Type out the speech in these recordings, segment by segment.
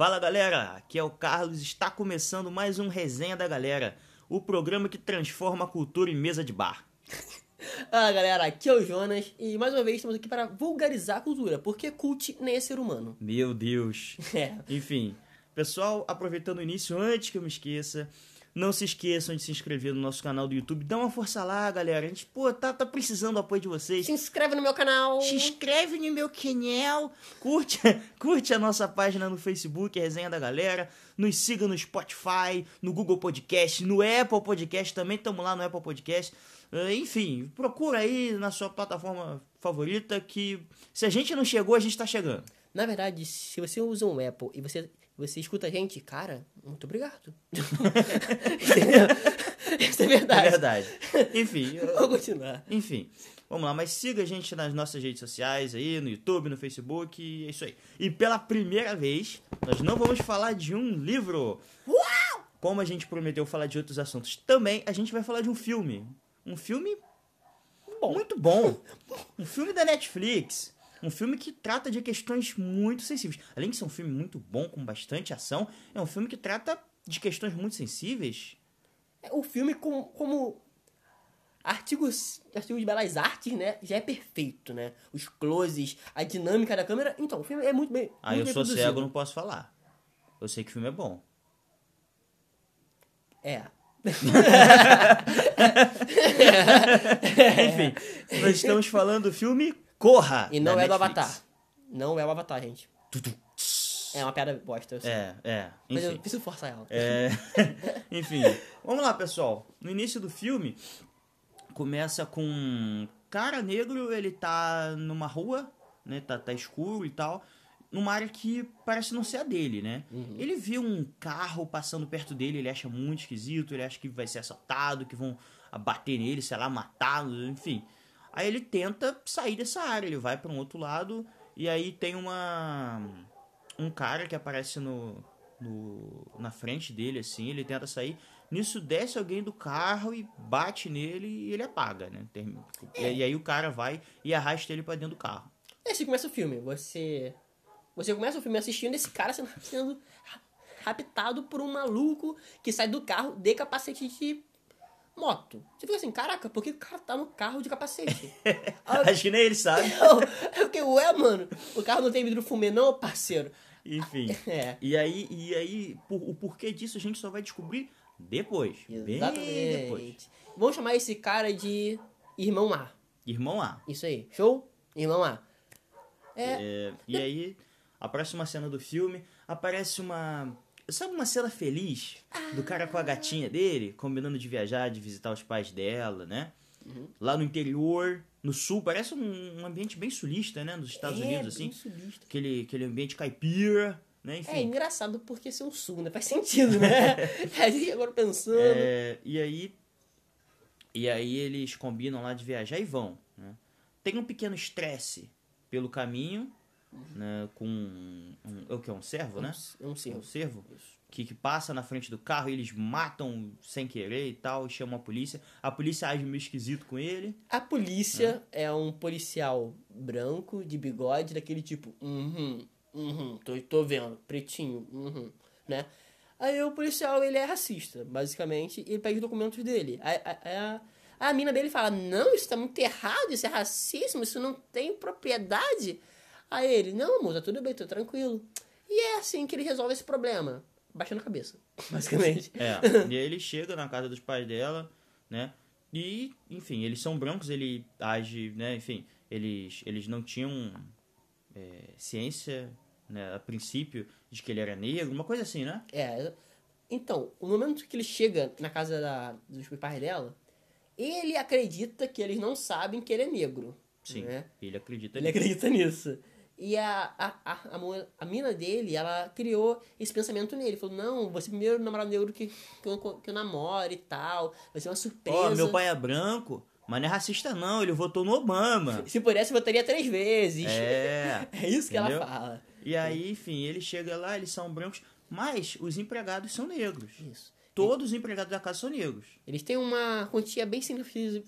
Fala galera, aqui é o Carlos, está começando mais um Resenha da Galera, o programa que transforma a cultura em mesa de bar. Ah, galera, aqui é o Jonas e mais uma vez estamos aqui para vulgarizar a cultura, porque cult nem é ser humano. Meu Deus. É. Enfim, pessoal, aproveitando o início, antes que eu me esqueça, não se esqueçam de se inscrever no nosso canal do YouTube. Dá uma força lá, galera. A gente, pô, tá, tá precisando do apoio de vocês. Se inscreve no meu canal. Se inscreve no meu canal, curte, curte a nossa página no Facebook, Resenha da Galera, nos siga no Spotify, no Google Podcast, no Apple Podcast, também estamos lá no Apple Podcast. Uh, enfim, procura aí na sua plataforma favorita que se a gente não chegou, a gente tá chegando. Na verdade, se você usa um Apple e você, você escuta a gente, cara, muito obrigado. Isso é verdade. É verdade. Enfim, eu- Vou continuar. Enfim, vamos lá, mas siga a gente nas nossas redes sociais aí, no YouTube, no Facebook, e é isso aí. E pela primeira vez, nós não vamos falar de um livro. Uau! Como a gente prometeu falar de outros assuntos, também a gente vai falar de um filme. Um filme Bom. muito bom. Um filme da Netflix. Um filme que trata de questões muito sensíveis. Além de ser um filme muito bom, com bastante ação, é um filme que trata de questões muito sensíveis. O filme, com, como artigos, artigo de belas artes, né, já é perfeito, né? Os closes, a dinâmica da câmera. Então, o filme é muito bem. Ah, muito eu bem sou produzido. cego, não posso falar. Eu sei que o filme é bom. É. Enfim, nós estamos falando do filme Corra. E não é do Netflix. Avatar. Não é o Avatar, gente. É uma piada bosta, eu sei. É, é. Mas eu preciso forçar ela. É, enfim, vamos lá, pessoal. No início do filme, começa com um cara negro, ele tá numa rua, né? Tá, tá escuro e tal. Numa área que parece não ser a dele, né? Ele vê um carro passando perto dele, ele acha muito esquisito, ele acha que vai ser assaltado, que vão bater nele, sei lá, matá-lo, enfim. Aí ele tenta sair dessa área, ele vai para um outro lado e aí tem uma um cara que aparece no, no na frente dele assim, ele tenta sair. Nisso desce alguém do carro e bate nele e ele apaga, né? Termi- E, e aí o cara vai e arrasta ele para dentro do carro. E assim começa o filme. Você. Você começa o filme assistindo esse cara sendo, sendo ra- raptado por um maluco que sai do carro de capacete de moto. Você fica assim, caraca, por que o cara tá no carro de capacete? Acho que nem ele sabe. eu, eu fiquei, ué, mano, o carro não tem vidro fumê, não, parceiro. Enfim. É. E aí, e aí por- o porquê disso a gente só vai descobrir depois. Bem depois. Exatamente. Vamos chamar esse cara de Irmão A. Irmão A. Isso aí. Show? Irmão A. É. É, e aí, a próxima cena do filme, aparece uma. Sabe uma cena feliz do cara com a gatinha dele, combinando de viajar, de visitar os pais dela, né? Lá no interior, no sul, parece um, um ambiente bem sulista, né? Nos Estados É, Unidos, bem assim. sulista. Aquele, aquele ambiente caipira, né? É Enfim. engraçado porque ser um sul, né? Faz sentido, né? a gente agora pensando. É, e aí. E aí eles combinam lá de viajar e vão. Né? Tem um pequeno estresse pelo caminho, né? Com. Um, é o que? Um servo, né? É um um cervo. cervo que, que passa na frente do carro e eles matam sem querer e tal, e chamam a polícia. A polícia age meio esquisito com ele. A polícia é um policial branco, de bigode, daquele tipo, uhum, uhum, tô, tô vendo, pretinho, uhum, né? Aí o policial, ele é racista, basicamente, e ele pega os documentos dele. A, a, a, a mina dele fala, não, isso tá muito errado, isso é racismo, isso não tem propriedade. Aí ele, não, amor, tá tudo bem, tô tranquilo. E é assim que ele resolve esse problema, baixando a cabeça, basicamente. É. e aí ele chega na casa dos pais dela, né? E, enfim, eles são brancos, ele age, né? Enfim, eles, eles não tinham é, ciência, né? A princípio, de que ele era negro, uma coisa assim, né? É. Então, o momento que ele chega na casa da, dos pais dela, ele acredita que eles não sabem que ele é negro. Sim. Né? Ele acredita Ele nisso. acredita nisso. E a, a, a, a, mina dele, ela criou esse pensamento nele. Falou, não, você é o primeiro namorado negro que, que, eu, que eu namoro e tal. Vai ser uma surpresa. Ó, meu pai é branco, mas não é racista não, ele votou no Obama. Se pudesse, votaria três vezes. É. É isso que Entendeu? ela fala. E aí, enfim, ele chega lá, eles são brancos, mas os empregados são negros. Isso. Todos os empregados da casa são negros. Eles têm uma quantia bem signifi-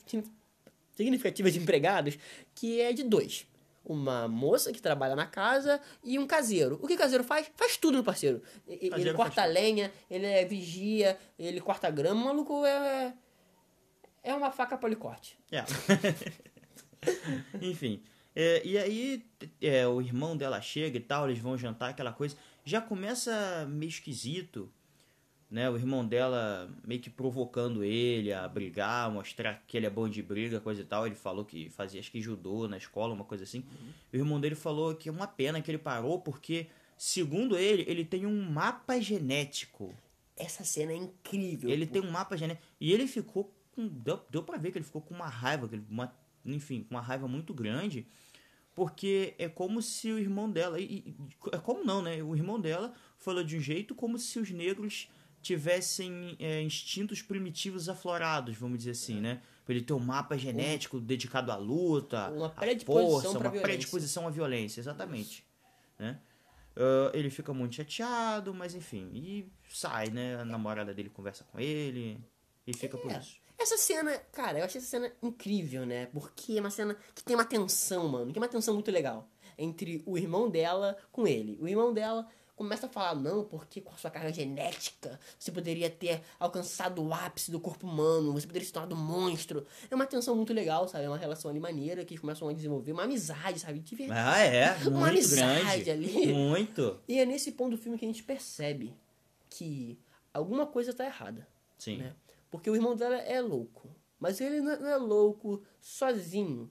significativa de empregados, que é de dois. Uma moça que trabalha na casa e um caseiro. O que o caseiro faz? Faz tudo no parceiro. Ele, Caseiro corta lenha, ele é vigia, ele corta grama. O maluco é. É uma faca policorte. É. Enfim. é, e aí, é, o irmão dela chega e tal, eles vão jantar, aquela coisa. Já começa meio esquisito, né? O irmão dela meio que provocando ele a brigar, mostrar que ele é bom de briga, coisa e tal. Ele falou que fazia, acho que judô na escola, uma coisa assim. O irmão dele falou que é uma pena que ele parou, porque, segundo ele, ele tem um mapa genético. Essa cena é incrível. Ele tem um mapa genético. E ele ficou com. Deu, deu pra ver que ele ficou com uma raiva, que ele- uma, enfim, com uma raiva muito grande. Porque é como se o irmão dela. E, e- é como não, né? O irmão dela falou de um jeito como se os negros tivessem é, instintos primitivos aflorados, vamos dizer assim, né? Pra ele ter um mapa genético dedicado à luta, Uma à predisposição força, pra uma violência. predisposição à violência, exatamente. Né? Ah, ele fica muito chateado, mas enfim, e sai, né? A namorada dele conversa com ele e fica por É. isso. Essa cena, cara, eu achei essa cena incrível, né? Porque é uma cena que tem uma tensão, mano. Que é uma tensão muito legal. Entre o irmão dela com ele. O irmão dela começa a falar, não, porque com a sua carga genética você poderia ter alcançado o ápice do corpo humano, você poderia se tornar um monstro. É uma tensão muito legal, sabe? É uma relação ali maneira que eles começam a desenvolver uma amizade, sabe? De verdade. Ah, é, Uma muito amizade grande. ali. Muito. E é nesse ponto do filme que a gente percebe que alguma coisa tá errada Sim. né? Porque o irmão dela é louco. Mas ele não não é louco sozinho.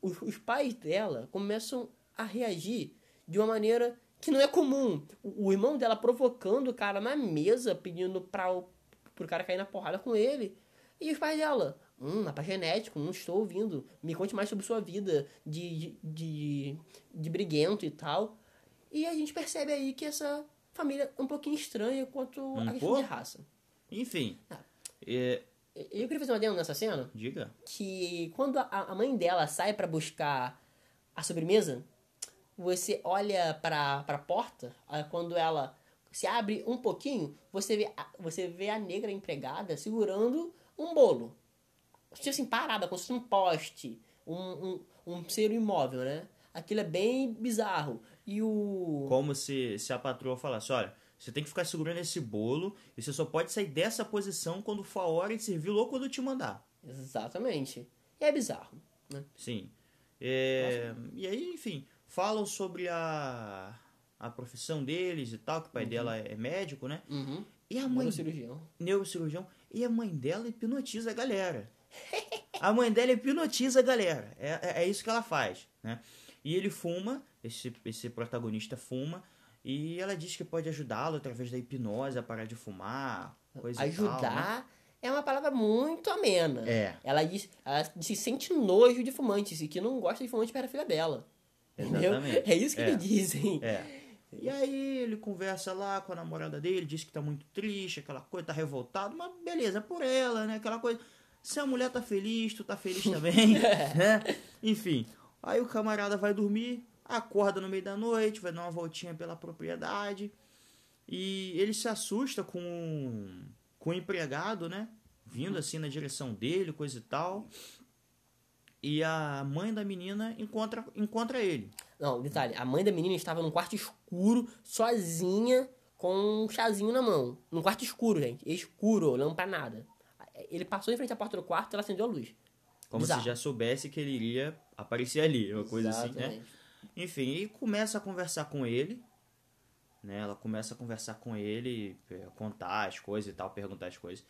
Os, os pais dela começam a reagir de uma maneira que não é comum. O, o irmão dela provocando o cara na mesa, pedindo pra, o- pro cara cair na porrada com ele. E os pais dela, hum, mapa genético, não estou ouvindo. Me conte mais sobre sua vida de, de, de, de briguento e tal. E a gente percebe aí que essa família é um pouquinho estranha quanto a questão pouco? de raça. Enfim. Ah. é, Eu queria fazer uma adendo nessa cena, diga. que quando a, a mãe dela sai pra buscar a sobremesa, você olha pra, pra porta, aí quando ela se abre um pouquinho, você vê, a, você vê a negra empregada segurando um bolo. Tipo assim, parada, como se fosse um poste, um, um, um ser imóvel, né? Aquilo é bem bizarro. E o... Como se, se a patroa falasse, olha, você tem que ficar segurando esse bolo e você só pode sair dessa posição quando for a hora de servir ou quando eu te mandar. Exatamente. E é bizarro, né? Sim. É, e aí, enfim, falam sobre a, a profissão deles e tal, que o pai dela é médico, né? Uhum. E a mãe cirurgião. neurocirurgião, e a mãe dela hipnotiza a galera. A mãe dela hipnotiza a galera. É, é, é isso que ela faz, né? E ele fuma, esse, esse protagonista fuma, e ela diz que pode ajudá-lo através da hipnose a parar de fumar, coisa e tal, né? Ajudar é uma palavra muito amena. É. Ela diz, ela que sente nojo de fumantes e que não gosta de fumantes para a filha dela. Entendeu? Exatamente. É isso que É. eles dizem. É. E aí ele conversa lá com a namorada dele, diz que tá muito triste, aquela coisa, tá revoltado, mas beleza, por ela, né? Aquela coisa. Se a mulher tá feliz, tu tá feliz também, né? Enfim. Aí o camarada vai dormir, acorda no meio da noite, vai dar uma voltinha pela propriedade. E ele se assusta com, com o empregado, né? Vindo assim na direção dele, coisa e tal. E a mãe da menina encontra, encontra ele. Não, detalhe, a mãe da menina estava num quarto escuro, sozinha, com um chazinho na mão. Num quarto escuro, gente. Escuro, olhando pra nada. Ele passou em frente à porta do quarto e ela acendeu a luz. Como Bizarro. se já soubesse que ele iria aparecer ali, uma coisa assim, né? Exatamente. Enfim, e começa a conversar com ele, né? Ela começa a conversar com ele, é, contar as coisas e tal, perguntar as coisas.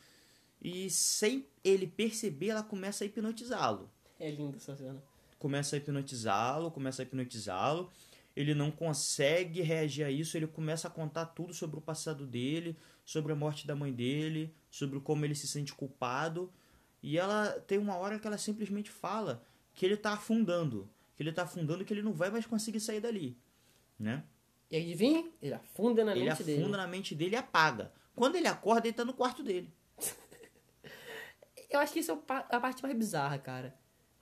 E sem ele perceber, ela começa a hipnotizá-lo. É linda essa cena. Começa a hipnotizá-lo, começa a hipnotizá-lo. Ele não consegue reagir a isso, ele começa a contar tudo sobre o passado dele, sobre a morte da mãe dele, sobre como ele se sente culpado. E ela tem uma hora que ela simplesmente fala que ele tá afundando, que ele tá afundando e que ele não vai mais conseguir sair dali, né? E adivinha? Ele afunda na Ele mente afunda dele. na mente dele e apaga. Quando ele acorda, ele tá no quarto dele. Eu acho que isso é a parte mais bizarra, cara.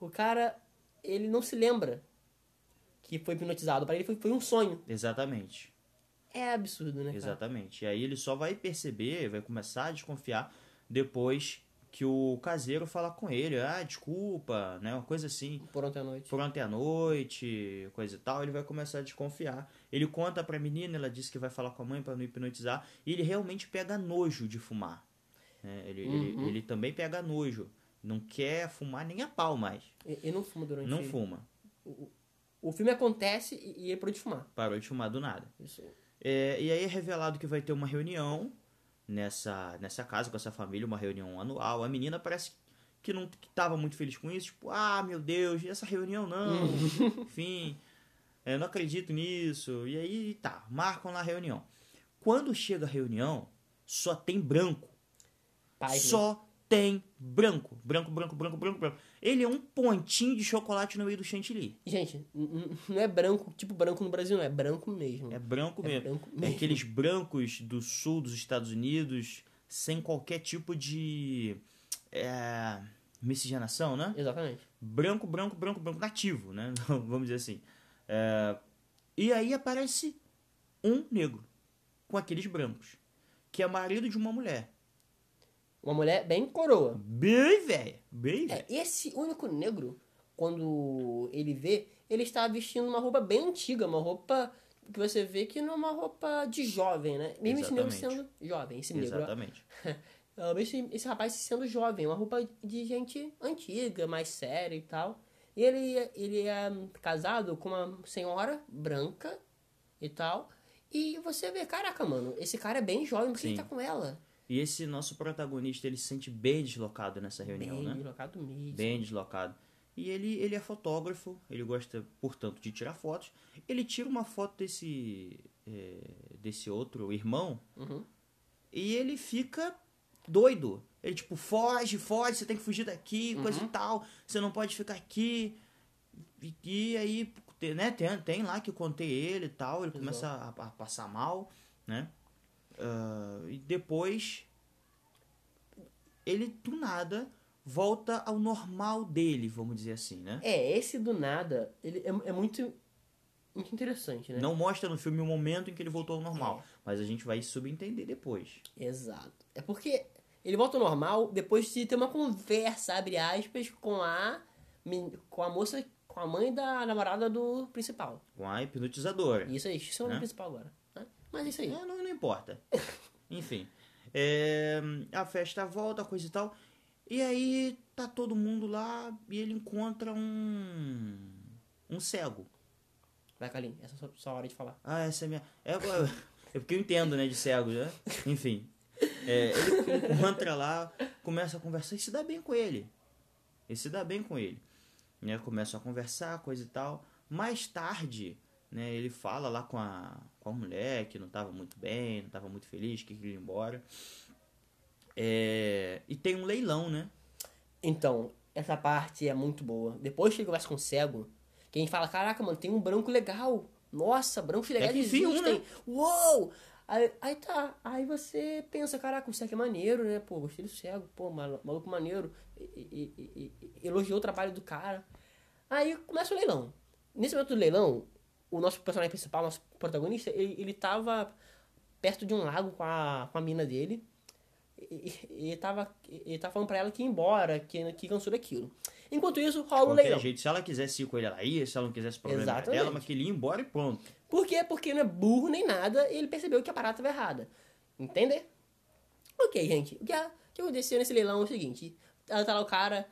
O cara, ele não se lembra que foi hipnotizado. Pra ele foi, foi um sonho. Exatamente. É absurdo, né, cara? Exatamente. E aí ele só vai perceber, vai começar a desconfiar depois que o caseiro fala com ele, ah, desculpa, né? Uma coisa assim. Por ontem à noite. Por ontem à noite, coisa e tal, ele vai começar a desconfiar. Ele conta pra menina, ela disse que vai falar com a mãe pra não hipnotizar, e ele realmente pega nojo de fumar. né? Ele, ele, Uhum. ele também pega nojo. Não quer fumar nem a pau mais. E, e não fuma durante Não fuma. O filme acontece e, e ele parou de fumar. Parou de fumar do nada. Isso. É, e aí é revelado que vai ter uma reunião nessa, nessa casa com essa família, uma reunião anual. A menina parece que não que tava muito feliz com isso, tipo, ah, meu Deus, essa reunião não. Enfim, eu não acredito nisso. E aí tá, marcam lá a reunião. Quando chega a reunião, só tem branco. Né? só tem branco. Branco, branco, branco, branco, branco. Ele é um pontinho de chocolate no meio do chantilly. Gente, não é branco, tipo branco no Brasil, não. É branco mesmo. É branco É mesmo. branco É mesmo. aqueles brancos do sul dos Estados Unidos, sem qualquer tipo de é, miscigenação, né? Exatamente. Branco, branco, branco, branco, nativo, né? Vamos dizer assim. É, e aí aparece um negro com aqueles brancos, que é marido de uma mulher. Uma mulher bem coroa. Bem velha, bem velha. É, esse único negro, quando ele vê, ele está vestindo uma roupa bem antiga, uma roupa que você vê que não é uma roupa de jovem, né? Mesmo esse negro Exatamente. sendo jovem, esse negro. Exatamente. Esse, esse rapaz sendo jovem, uma roupa de gente antiga, mais séria e tal. E ele, ele é casado com uma senhora branca e tal. E você vê, caraca, mano, esse cara é bem jovem, por que ele tá com ela? E esse nosso protagonista, ele se sente bem deslocado nessa reunião, bem né? deslocado mesmo. bem deslocado. E ele, ele é fotógrafo, ele gosta, portanto, de tirar fotos. Ele tira uma foto desse, é, desse outro irmão Uhum. e ele fica doido. Ele, tipo, foge, foge, você tem que fugir daqui, coisa Uhum. e tal, você não pode ficar aqui. E, e aí, né, tem, tem lá que eu contei ele e tal, ele começa a, a passar mal, né? Ah, e depois, ele, do nada, volta ao normal dele, vamos dizer assim, né? É, esse do nada, ele é, é muito, muito interessante, né? Não mostra no filme o momento em que ele voltou ao normal, mas a gente vai subentender depois. Exato. É porque ele volta ao normal depois de ter uma conversa, abre aspas, com a, com a moça, com a mãe da namorada do principal. Com a hipnotizadora. Isso aí, isso é o Né? principal agora. né? Mas é isso aí. É, não, não importa. Enfim. é, a festa volta, coisa e tal. E aí tá todo mundo lá e ele encontra um. um cego. Vai, Kalim, essa é a sua, sua hora de falar. Ah, essa é a minha. É, é porque eu entendo, né, de cego, né? Enfim. É, ele encontra lá, começa a conversar e se dá bem com ele. Ele se dá bem com ele. Né? Começam a conversar, coisa e tal. Mais tarde, né, ele fala lá com a, com a mulher que não estava muito bem, não estava muito feliz, que queria ir embora. É, e tem um leilão, né? Então, essa parte é muito boa. Depois que ele conversa com o cego, que a gente fala, caraca, mano, tem um branco legal. Nossa, brancos legais que enfim, um, existem. né? Uou! Aí, aí tá, aí você pensa, caraca, o cego é maneiro, né? Pô, gostei do cego, pô, mal- maluco maneiro. E- e- e- elogiou o trabalho do cara. Aí começa o leilão. Nesse momento do leilão, o nosso personagem principal, nosso protagonista, ele, ele tava perto de um lago com a, com a mina dele. E, e, e tava, ele tava falando pra ela que ia embora, que, que cansou daquilo. Enquanto isso, rola o Qualquer leilão. jeito, se ela quisesse ir com ele, ela ia, se ela não quisesse problema Exatamente. dela, mas que ele ia embora e pronto. Por quê? Porque não é burro nem nada, ele percebeu que a parada estava errada. Entender? Ok, gente. O que, a- o que aconteceu nesse leilão é o seguinte: ela tá lá o cara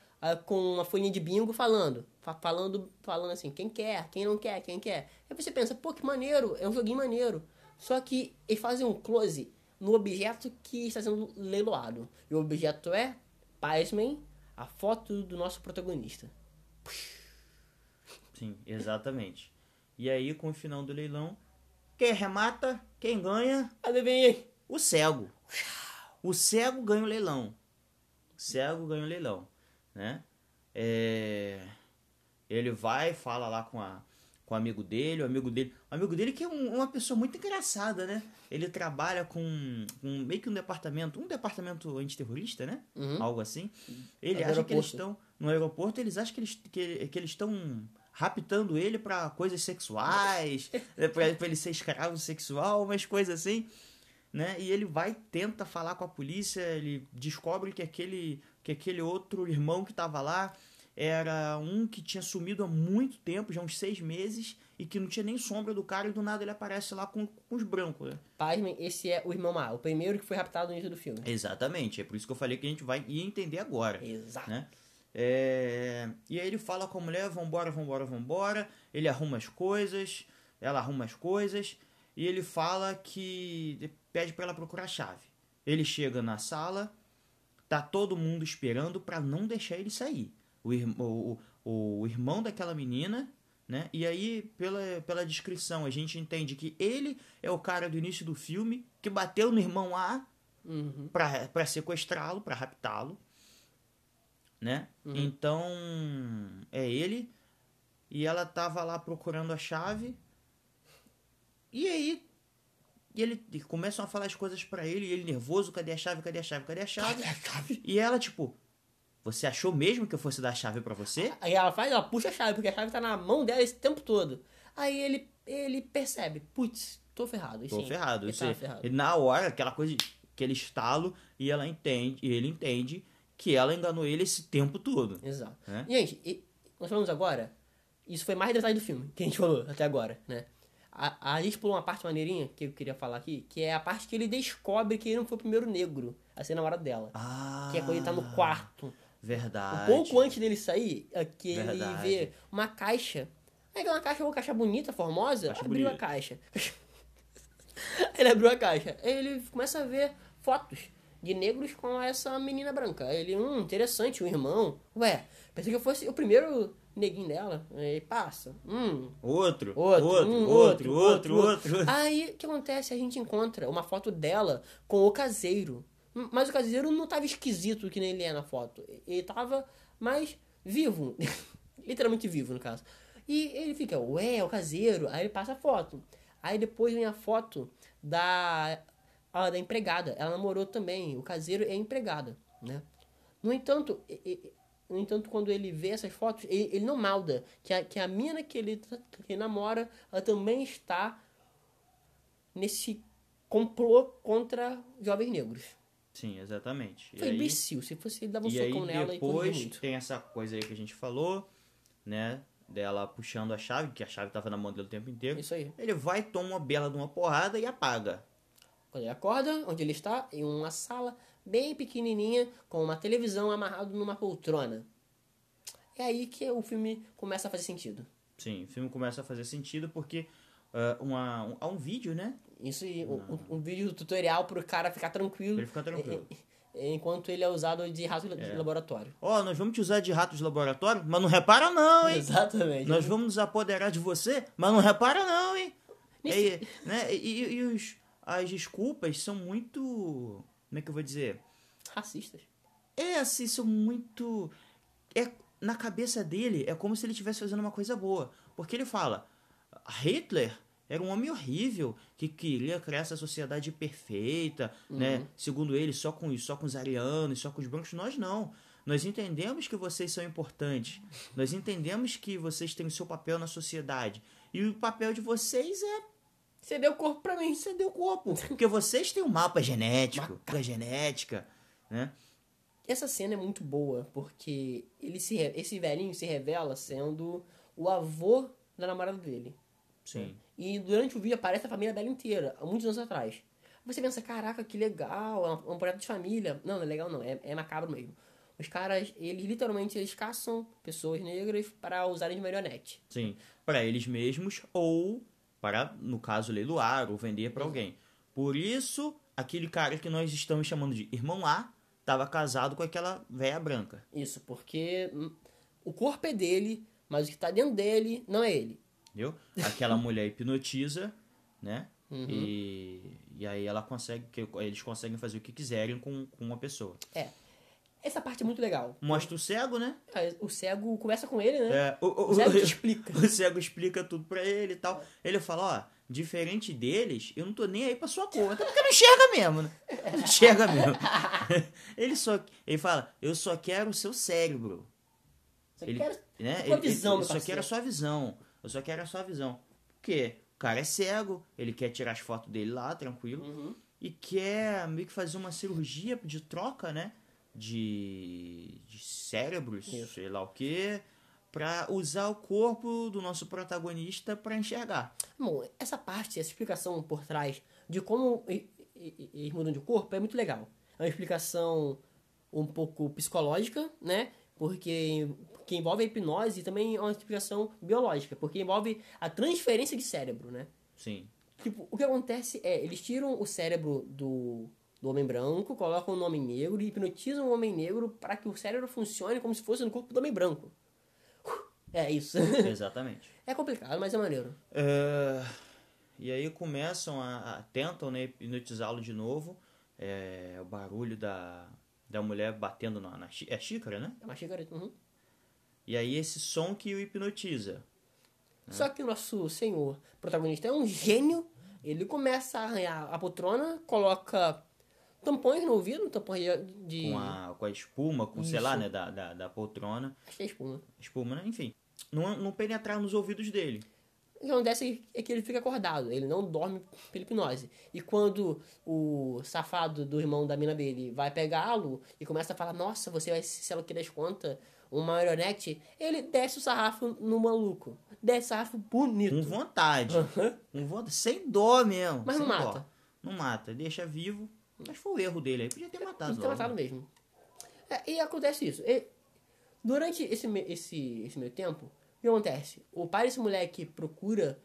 com uma folhinha de bingo falando. fa- falando, falando assim, quem quer, quem não quer, quem quer. Aí você pensa, pô, que maneiro, é um joguinho maneiro. Só que eles fazem um close no objeto que está sendo leiloado. E o objeto é, pasmem, a foto do nosso protagonista. Sim, exatamente. E aí, com o final do leilão, quem remata, quem ganha, Adivinha aí? o cego. O cego ganha o leilão. O cego ganha o leilão, né? É... Ele vai, fala lá com, a, com o amigo dele, o amigo dele... O amigo dele que é um- uma pessoa muito engraçada, né? Ele trabalha com, com meio que um departamento, um departamento antiterrorista, né? Uhum. Algo assim. Ele É do acha que eles aeroporto. estão... No aeroporto, eles acham que eles que, que eles estão raptando ele pra coisas sexuais, né, pra ele ser escravo sexual, umas coisas assim né? E ele vai, tenta falar com a polícia, ele descobre que aquele que aquele outro irmão que tava lá era um que tinha sumido há muito tempo, já uns seis meses, e que não tinha nem sombra do cara, e do nada ele aparece lá com, com os brancos, né? Pasmem, esse é o irmão A, o primeiro que foi raptado no início do filme. Exatamente, é por isso que eu falei que a gente vai entender agora. Exato. né? É, E aí ele fala com a mulher, vambora, vambora, vambora. Ele arruma as coisas, ela arruma as coisas. E ele fala que pede pra ela procurar a chave. Ele chega na sala, tá todo mundo esperando pra não deixar ele sair. O, o, o, o irmão daquela menina, né? E aí, pela, pela descrição, a gente entende que ele é o cara do início do filme que bateu no irmão A Uhum. pra, pra sequestrá-lo, pra raptá-lo, né? Então, é ele. E ela tava lá procurando a chave. E aí, e ele e começam a falar as coisas pra ele, e ele nervoso, cadê a chave, cadê a chave, cadê a chave? E ela, tipo, você achou mesmo que eu fosse dar a chave pra você? Aí ela faz, ela puxa a chave, porque a chave tá na mão dela esse tempo todo. Aí ele, ele percebe, putz, tô ferrado. E Tô sim, ferrado. Ele Você, ferrado. e na hora, aquela coisa, aquele estalo, e ela entende, e ele entende que ela enganou ele esse tempo todo. Exato. É? Gente, e- nós falamos agora, isso foi mais detalhe do filme, que a gente falou até agora, né? A, a gente pulou uma parte maneirinha que eu queria falar aqui, que é a parte que ele descobre que ele não foi o primeiro negro a ser namorado dela. Ah, Que é quando ele tá no quarto. Verdade. Um pouco antes dele sair, é que ele Verdade. vê uma caixa. Aí uma caixa, uma caixa bonita, formosa, Caixa abriu a bonita. caixa. ele abriu a caixa. Aí ele começa a ver fotos de negros com essa menina branca. Ele, hum, interessante, o irmão. Ué, pensei que eu fosse o primeiro neguinho dela. Aí passa. Hum, Outro, Outro, outro, um, outro, outro, outro, Aí o que acontece? A gente encontra uma foto dela com o caseiro. Hum, Mas o caseiro não tava esquisito que nem ele é na foto. Ele tava mais vivo. Literalmente vivo, no caso. E ele fica, ué, é o caseiro. Aí ele passa a foto. Aí depois vem a foto da, a, da empregada. Ela namorou também. O caseiro é empregada, né? No entanto, no entanto, quando ele vê essas fotos, ele, ele não malda que a, que a mina que ele, que ele namora, ela também está nesse complô contra jovens negros. Sim, exatamente. E Foi aí, imbecil. Se fosse ele dava um e aí socão nela e corria depois tem essa coisa aí que a gente falou, né? Dela puxando a chave, que a chave tava na mão dele o tempo inteiro. Isso aí. Ele vai, toma uma bela de uma porrada e apaga. Quando ele acorda, onde ele está, em uma sala bem pequenininha, com uma televisão amarrado numa poltrona. É aí que o filme começa a fazer sentido. Sim, o filme começa a fazer sentido porque ah, uma, um, há um vídeo, né? Isso e um, um- vídeo tutorial pro cara ficar tranquilo. Pra ele ficar tranquilo. e- e- Enquanto ele é usado de rato de laboratório. Ó, nós vamos te usar de rato de laboratório, mas não repara não, hein? Exatamente. Nós vamos nos apoderar de você, mas não repara não, hein? Nesse- É, né? E, e os, as desculpas são muito... Como é que eu vou dizer? Racistas. É, assim, são muito... É, na cabeça dele, é como se ele estivesse fazendo uma coisa boa. Porque ele fala, Hitler era um homem horrível, que queria criar essa sociedade perfeita, né? Segundo ele, só com, só com os arianos, só com os brancos. Nós não. Nós entendemos que vocês são importantes. Nós entendemos que vocês têm o seu papel na sociedade. E o papel de vocês é Você deu corpo pra mim. ceder o corpo. Porque vocês têm um mapa genético, da genética, né? Essa cena é muito boa, porque ele se, esse velhinho se revela sendo o avô da namorada dele. Sim. E durante o vídeo aparece a família dela inteira, há muitos anos atrás. Você pensa, caraca, que legal, é um, é um projeto de família. Não, não é legal não, é, é macabro mesmo. Os caras, eles literalmente eles caçam pessoas negras para usarem de marionete. Sim, para eles mesmos ou para, no caso, leiloar ou vender para alguém. Por isso, aquele cara que nós estamos chamando de irmão A estava casado com aquela véia branca. Isso, porque o corpo é dele, mas o que tá dentro dele não é ele. Entendeu? Aquela mulher hipnotiza, né? E, e aí ela consegue, que eles conseguem fazer o que quiserem com, com uma pessoa. É. Essa parte é muito legal. Mostra o cego, né? Aí O cego conversa com ele, né? É, o, o- O cego te explica. O cego explica tudo pra ele e tal. Ele fala, ó, diferente deles, eu não tô nem aí pra sua cor. Até porque não enxerga mesmo, né? Não enxerga mesmo. ele só. Ele fala, eu só quero o seu cérebro. Você Ele, quer né? a tua ele, visão, ele, eu só quero a sua visão. Eu só quero a sua visão. Por quê? O cara é cego, ele quer tirar as fotos dele lá, tranquilo. Uhum. E quer meio que fazer uma cirurgia de troca, né? De, de cérebros, Isso. sei lá o que, pra usar o corpo do nosso protagonista pra enxergar. Bom, essa parte, essa explicação por trás de como eles mudam de corpo é muito legal. É uma explicação um pouco psicológica, né? Porque que envolve a hipnose e também é uma explicação biológica, porque envolve a transferência de cérebro, né? Sim. Tipo, o que acontece é, eles tiram o cérebro do, do homem branco, colocam no homem negro e hipnotizam o homem negro para que o cérebro funcione como se fosse no corpo do homem branco. É isso. Exatamente. é complicado, mas é maneiro. É, e aí começam a, a- tentam né, hipnotizá-lo de novo. É, o barulho da, da mulher batendo na, na é xícara, né? É uma xícara. Uhum. E aí esse som que o hipnotiza. Só que o nosso senhor protagonista é um gênio. Ele começa a arranhar a poltrona, coloca tampões no ouvido, tampões de. de- Com a, com a espuma, com, sei lá, Isso. né, da, da, da poltrona. Acho que é espuma. Espuma, né? Enfim. Não, não penetrar nos ouvidos dele. O que acontece é que ele fica acordado, ele não dorme pela hipnose. E quando o safado do irmão da mina dele vai pegá-lo e começa a falar, nossa, você vai ser, sei lá o que das contas, uma marionete, ele desce o sarrafo no maluco. Desce o sarrafo bonito. Com vontade. com vontade. Sem dó mesmo. Mas não sem dó. mata. Não mata. Deixa vivo. Mas foi o erro dele aí. Podia ter matado Ele tá logo. matado mesmo. É, e acontece isso. E durante esse, esse, esse meio tempo, o que acontece? O pai desse moleque procura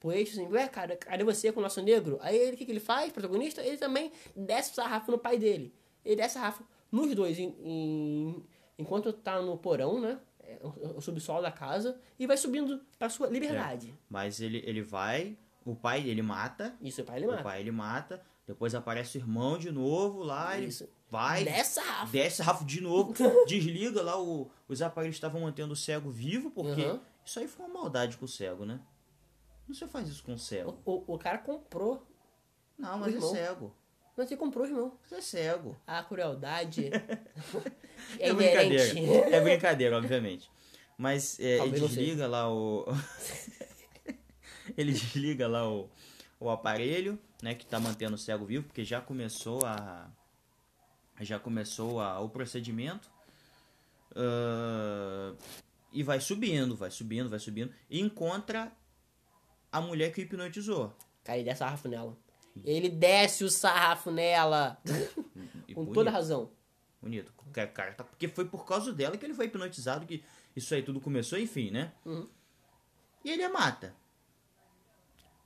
por eixo assim, ué, cara, cadê você com o nosso negro? Aí ele, o que, que ele faz, protagonista? Ele também desce o sarrafo no pai dele. Ele desce o sarrafo nos dois, em, em- enquanto tá no porão, né? É, O, o subsolo da casa, e vai subindo pra sua liberdade. Mas ele, ele vai. O pai ele mata. Isso, o pai ele O mata. pai ele mata. Depois aparece o irmão de novo lá. Ele Isso. vai. Desce sarrafo. Desce a Rafa de novo, desliga lá, o, os aparelhos estavam mantendo o cego vivo, porque Uhum. isso aí foi uma maldade com o cego, né? Não se faz isso com o cego. O, o, o cara comprou. Não, mas é cego. Mas ele comprou, irmão. Mas é cego. A crueldade é, É, inerente. brincadeira. É brincadeira, obviamente. Mas é, ele desliga lá o. ele desliga lá o, o aparelho, né, que tá mantendo o cego vivo, porque já começou a. Já começou a, o procedimento. Ah, e vai subindo, vai subindo, vai subindo. E encontra a mulher que o hipnotizou. Cara, ele desce o sarrafo nela. Ele desce o sarrafo nela. Com bonito, toda razão. Bonito. Cara, tá- porque foi por causa dela que ele foi hipnotizado, que isso aí tudo começou, enfim, né? Uhum. E ele a mata.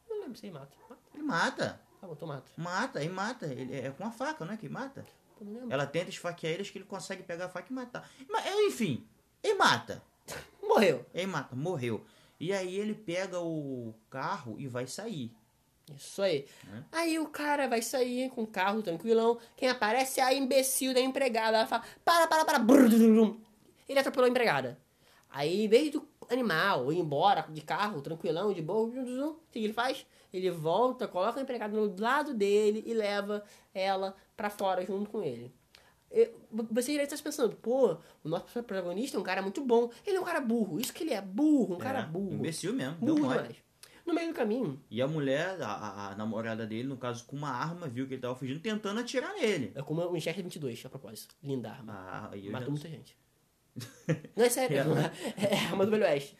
Não lembro se ele. Mata? Ele mata. Tá então mata. Mata, aí mata. Ele é com a faca, não é que mata? Eu não lembro. Ela tenta esfaquear ele, acho que ele consegue pegar a faca e matar. Mas, é, enfim, ele mata. Morreu. Ele mata, morreu. E aí ele pega o carro e vai sair. Isso aí. Né? Aí o cara vai sair com o carro tranquilão. Quem aparece é a imbecil da empregada. Ela fala: para, para, para. Ele atropelou a empregada. Aí, em vez do animal ir embora de carro, tranquilão, de boa, o que ele faz? Ele volta, coloca a empregada do lado dele e leva ela pra fora junto com ele. Você já está pensando, pô, o nosso protagonista é um cara muito bom. Ele é um cara burro. Isso que ele é burro, um cara É, burro. Imbecil mesmo, Burro demais. No meio do caminho, E a mulher, a, a- namorada dele, no caso, com uma arma, viu que ele tava fugindo, tentando atirar nele. É como o Winchester 22, a propósito. Linda arma. Ah, Matou muita gente. Não é sério, É. é, é arma do Velho Oeste.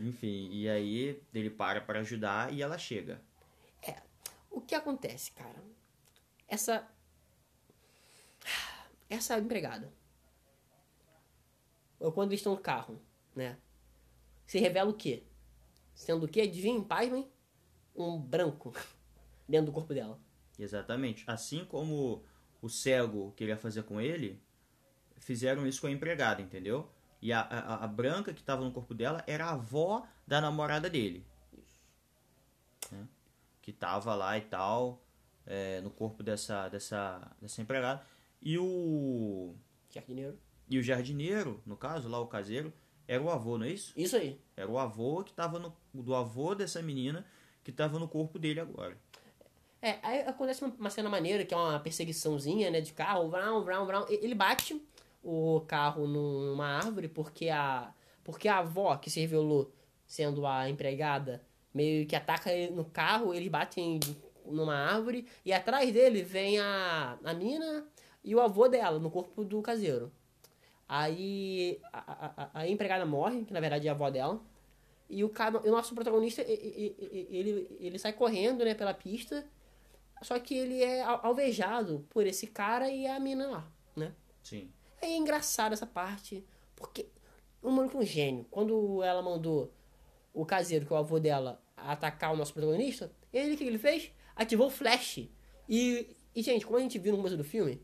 Enfim, e aí ele para pra ajudar e ela chega. O que acontece, cara? Essa. Essa empregada. Ou quando eles estão no carro, né? Se revela o quê? Sendo o quê? Adivinha, pasmem? Um branco dentro do corpo dela. Exatamente. Assim como o cego queria fazer com ele, fizeram isso com a empregada, entendeu? E a, a, a branca que estava no corpo dela era a avó da namorada dele. Né? Que tava lá e tal, é, no corpo dessa, dessa, dessa empregada. E o, Jardineiro. e o jardineiro, no caso, lá o caseiro, era o avô, não é isso? Isso aí. Era o avô que tava no. Do avô dessa menina que tava no corpo dele agora. É, aí acontece uma, cena maneira, que é uma perseguiçãozinha, né, de carro, vrão, vrão, vrão. Ele bate o carro numa árvore porque a, porque a avó, que se revelou sendo a empregada, meio que ataca ele no carro, eles batem numa árvore, e atrás dele vem a, a mina, e o avô dela no corpo do caseiro. Aí a, a, a empregada morre, que na verdade é a avó dela. E o, cara, o nosso protagonista, ele, ele, ele sai correndo, né, pela pista. Só que ele é alvejado por esse cara e a mina lá, né? Sim. É engraçado essa parte, porque o Mônica é um gênio. Quando ela mandou o caseiro, que é o avô dela, atacar o nosso protagonista, ele o que ele fez? Ativou o flash. E, e, gente, como a gente viu no começo do filme,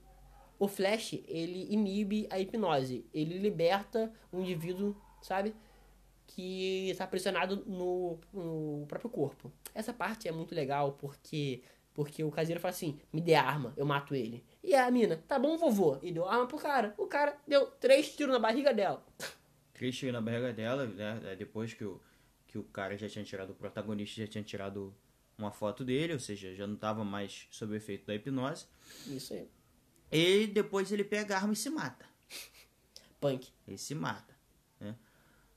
o flash, ele inibe a hipnose. Ele liberta um indivíduo, sabe? Que está aprisionado no, no próprio corpo. Essa parte é muito legal porque porque o caseiro fala assim: me dê arma, eu mato ele. E a mina, tá bom, vovô. E deu arma pro cara. O cara deu três tiros na barriga dela. Três tiros na barriga dela, né? Depois que o, que o cara já tinha tirado, o protagonista já tinha tirado uma foto dele, ou seja, já não tava mais sob o efeito da hipnose. Isso aí. E depois ele pega a arma e se mata. Punk. Ele se mata. Né?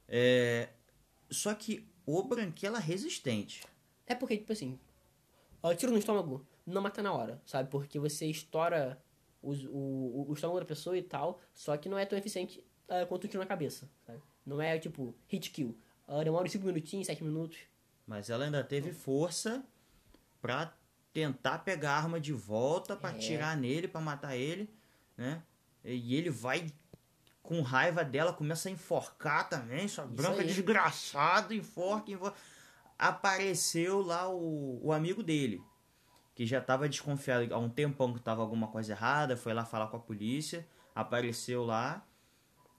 É... Só que o Branquela é resistente. É porque, tipo assim, ó, tiro no estômago não mata na hora, sabe? Porque você estoura os, o, o estômago da pessoa e tal, só que não é tão eficiente uh, quanto o tiro na cabeça, sabe? Não é tipo hit kill. Ela demora 5 minutinhos, 7 minutos. Mas ela ainda teve força pra tentar pegar a arma de volta, pra É. atirar nele, pra matar ele, né? E ele vai com raiva dela, começa a enforcar também, sua branca aí. desgraçado, enforca, enforca. Apareceu lá o, o amigo dele, que já tava desconfiado há um tempão que tava alguma coisa errada, foi lá falar com a polícia, apareceu lá,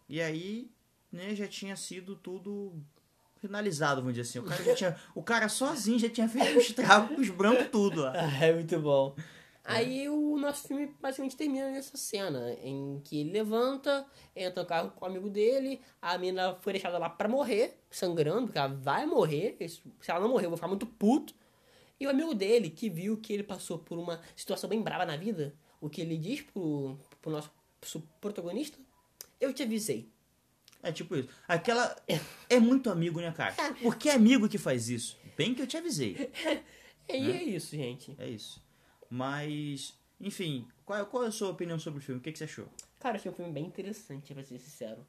e aí, né, já tinha sido tudo finalizado, vamos dizer assim. O cara, já tinha, o cara sozinho já tinha feito estrago com os brancos tudo lá. É muito bom. Aí o nosso filme basicamente termina nessa cena em que ele levanta, entra no carro com o amigo dele, a mina foi deixada lá pra morrer, sangrando, porque ela vai morrer. Se ela não morrer, eu vou ficar muito puto. E o amigo dele, que viu que ele passou por uma situação bem brava na vida, o que ele diz pro, pro nosso pro protagonista? Eu te avisei. É tipo isso. Aquela. É muito amigo, né, cara? Porque é amigo que faz isso. Bem que eu te avisei. E é isso, gente. É isso. Mas. Enfim, qual, qual é a sua opinião sobre o filme? O que, que você achou? Cara, achei um filme bem interessante, pra ser sincero.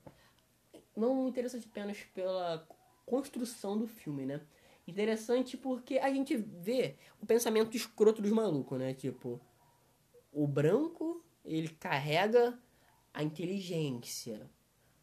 Não interessante apenas pela construção do filme, né? Interessante porque a gente vê o pensamento escroto dos malucos, né? Tipo, o branco, ele carrega a inteligência,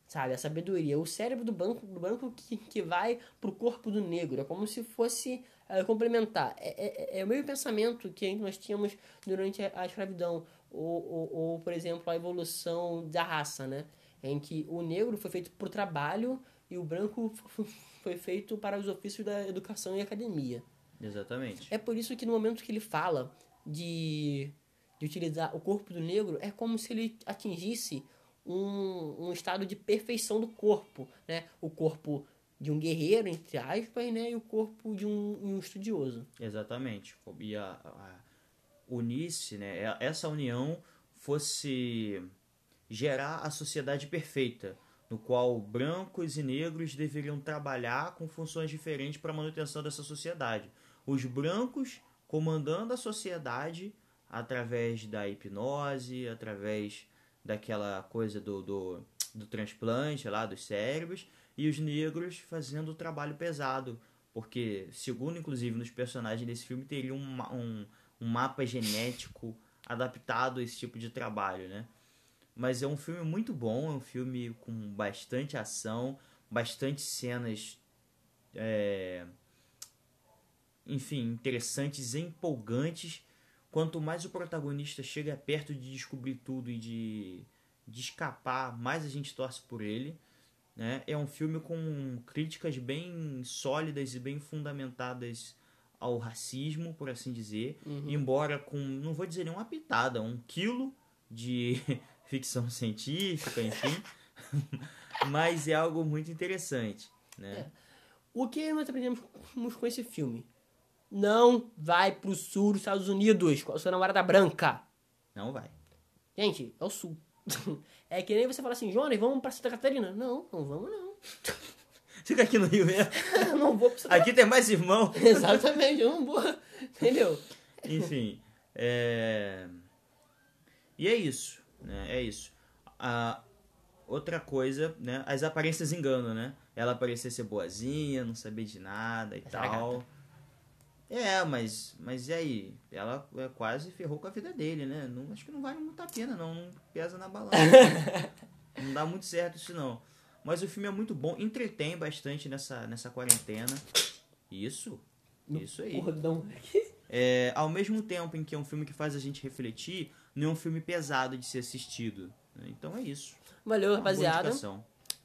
sabe? A sabedoria. O cérebro do branco, do branco que, que vai pro corpo do negro. É como se fosse eh, complementar. É, é, é o mesmo pensamento que nós tínhamos durante a, a escravidão. Ou, ou, ou, por exemplo, a evolução da raça, né? Em que o negro foi feito pro trabalho e o branco foi feito para os ofícios da educação e academia. Exatamente. É por isso que no momento que ele fala de, de utilizar o corpo do negro, é como se ele atingisse um, um estado de perfeição do corpo, né? O corpo de um guerreiro, entre aspas, né? E o corpo de um, um estudioso. Exatamente. E a, a unisse, né? é- Essa união fosse gerar a sociedade perfeita, no qual brancos e negros deveriam trabalhar com funções diferentes para a manutenção dessa sociedade. Os brancos comandando a sociedade através da hipnose, através daquela coisa do, do, do transplante lá dos cérebros, e os negros fazendo o trabalho pesado. Porque, segundo inclusive nos personagens desse filme, teria um, um, um mapa genético adaptado a esse tipo de trabalho, né? Mas é um filme muito bom, é um filme com bastante ação, bastante cenas, é, enfim, interessantes e empolgantes. Quanto mais o protagonista chega perto de descobrir tudo e de, de escapar, mais a gente torce por ele. Né? É um filme com críticas bem sólidas e bem fundamentadas ao racismo, por assim dizer. Embora com, não vou dizer nenhuma pitada, um quilo de ficção científica, enfim. Mas é algo muito interessante, né? O que nós aprendemos com esse filme? Não vai pro sul dos Estados Unidos com a sua namorada branca. Não vai. Gente, é o sul. É que nem você fala assim, Jonas, vamos pra Santa Catarina. Não, não vamos não. Fica aqui no Rio mesmo. Não vou pra Santa Aqui tem mais irmão. Exatamente, eu não vou. Entendeu? Enfim, é... E é isso. Né? É isso. A outra coisa, né? As aparências enganam, né? Ela parecia ser boazinha, não saber de nada e Mas era tal. É, mas, mas e aí? Ela é, quase ferrou com a vida dele, né? Não, acho que não vale muito a pena, não. Não pesa na balança. não dá muito certo isso, não. Mas o filme é muito bom, entretém bastante nessa, nessa quarentena. Isso, isso aí. Cordão. É, ao mesmo tempo em que é um filme que faz a gente refletir, não é um filme pesado de ser assistido. né? Então é isso. Valeu, boa rapaziada. Essa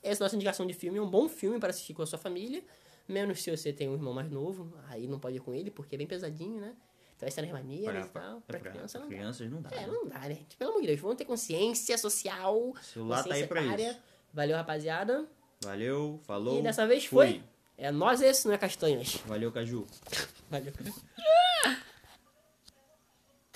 é a nossa indicação de filme. É um bom filme para assistir com a sua família. Menos se você tem um irmão mais novo. Aí não pode ir com ele, porque é bem pesadinho, né? Então as cenas maneiras e tal. Pra, pra- criança pra não dá. crianças não dá. É, né? não dá, né? gente? Pelo amor de Deus, vamos ter consciência social. O celular tá aí pra etária. isso. Valeu, rapaziada. Valeu, falou. E dessa vez fui. foi. É nós esse, não é castanhas. Valeu, Caju. Valeu.